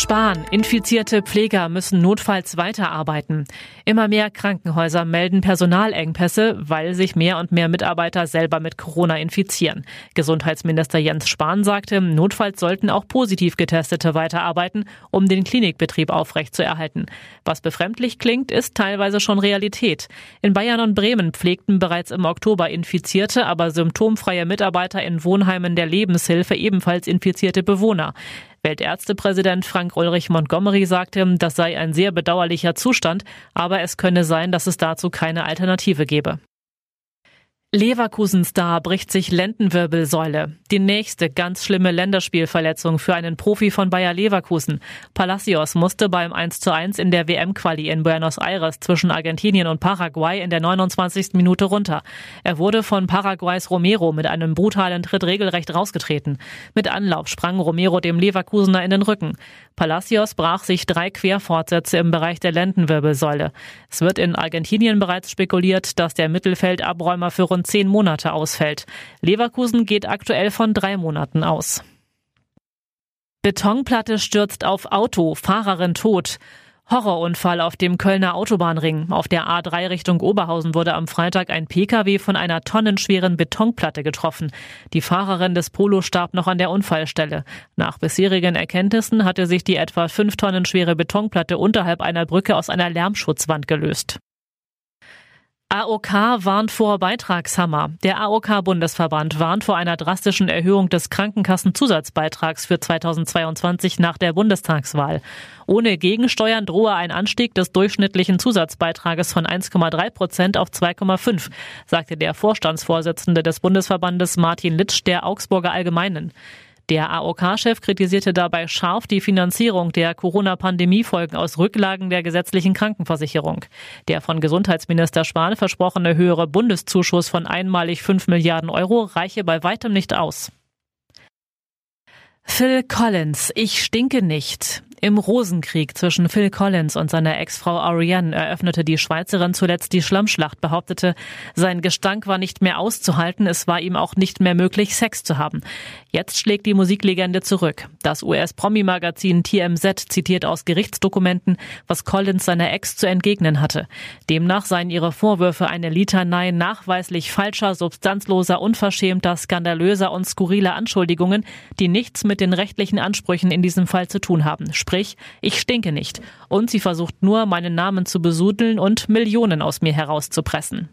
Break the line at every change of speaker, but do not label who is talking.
Spahn. Infizierte Pfleger müssen notfalls weiterarbeiten. Immer mehr Krankenhäuser melden Personalengpässe, weil sich mehr und mehr Mitarbeiter selber mit Corona infizieren. Gesundheitsminister Jens Spahn sagte, notfalls sollten auch positiv Getestete weiterarbeiten, um den Klinikbetrieb aufrechtzuerhalten. Was befremdlich klingt, ist teilweise schon Realität. In Bayern und Bremen pflegten bereits im Oktober infizierte, aber symptomfreie Mitarbeiter in Wohnheimen der Lebenshilfe ebenfalls infizierte Bewohner. Weltärztepräsident Frank Ulrich Montgomery sagte, das sei ein sehr bedauerlicher Zustand, aber es könne sein, dass es dazu keine Alternative gebe. Leverkusen-Star bricht sich Lendenwirbelsäule. Die nächste ganz schlimme Länderspielverletzung für einen Profi von Bayer Leverkusen. Palacios musste beim 1:1 in der WM-Quali in Buenos Aires zwischen Argentinien und Paraguay in der 29. Minute runter. Er wurde von Paraguays Romero mit einem brutalen Tritt regelrecht rausgetreten. Mit Anlauf sprang Romero dem Leverkusener in den Rücken. Palacios brach sich drei Querfortsätze im Bereich der Lendenwirbelsäule. Es wird in Argentinien bereits spekuliert, dass der Mittelfeldabräumer für rund zehn Monate ausfällt. Leverkusen geht aktuell von drei Monaten aus. Betonplatte stürzt auf Auto, Fahrerin tot. Horrorunfall auf dem Kölner Autobahnring. Auf der A3 Richtung Oberhausen wurde am Freitag ein Pkw von einer tonnenschweren Betonplatte getroffen. Die Fahrerin des Polo starb noch an der Unfallstelle. Nach bisherigen Erkenntnissen hatte sich die etwa fünf Tonnen schwere Betonplatte unterhalb einer Brücke aus einer Lärmschutzwand gelöst. AOK warnt vor Beitragshammer. Der AOK-Bundesverband warnt vor einer drastischen Erhöhung des Krankenkassenzusatzbeitrags für 2022 nach der Bundestagswahl. Ohne Gegensteuern drohe ein Anstieg des durchschnittlichen Zusatzbeitrages von 1,3 Prozent auf 2,5, sagte der Vorstandsvorsitzende des Bundesverbandes Martin Litsch der Augsburger Allgemeinen. Der AOK-Chef kritisierte dabei scharf die Finanzierung der Corona-Pandemie-Folgen aus Rücklagen der gesetzlichen Krankenversicherung. Der von Gesundheitsminister Spahn versprochene höhere Bundeszuschuss von einmalig 5 Milliarden Euro reiche bei weitem nicht aus. Phil Collins, ich stinke nicht. Im Rosenkrieg zwischen Phil Collins und seiner Ex-Frau Ariane eröffnete die Schweizerin zuletzt die Schlammschlacht, behauptete, sein Gestank war nicht mehr auszuhalten, es war ihm auch nicht mehr möglich, Sex zu haben. Jetzt schlägt die Musiklegende zurück. Das US-Promi-Magazin TMZ zitiert aus Gerichtsdokumenten, was Collins seiner Ex zu entgegnen hatte. Demnach seien ihre Vorwürfe eine Litanei nachweislich falscher, substanzloser, unverschämter, skandalöser und skurriler Anschuldigungen, die nichts mit den rechtlichen Ansprüchen in diesem Fall zu tun haben sprich, ich stinke nicht. Und sie versucht nur, meinen Namen zu besudeln und Millionen aus mir herauszupressen.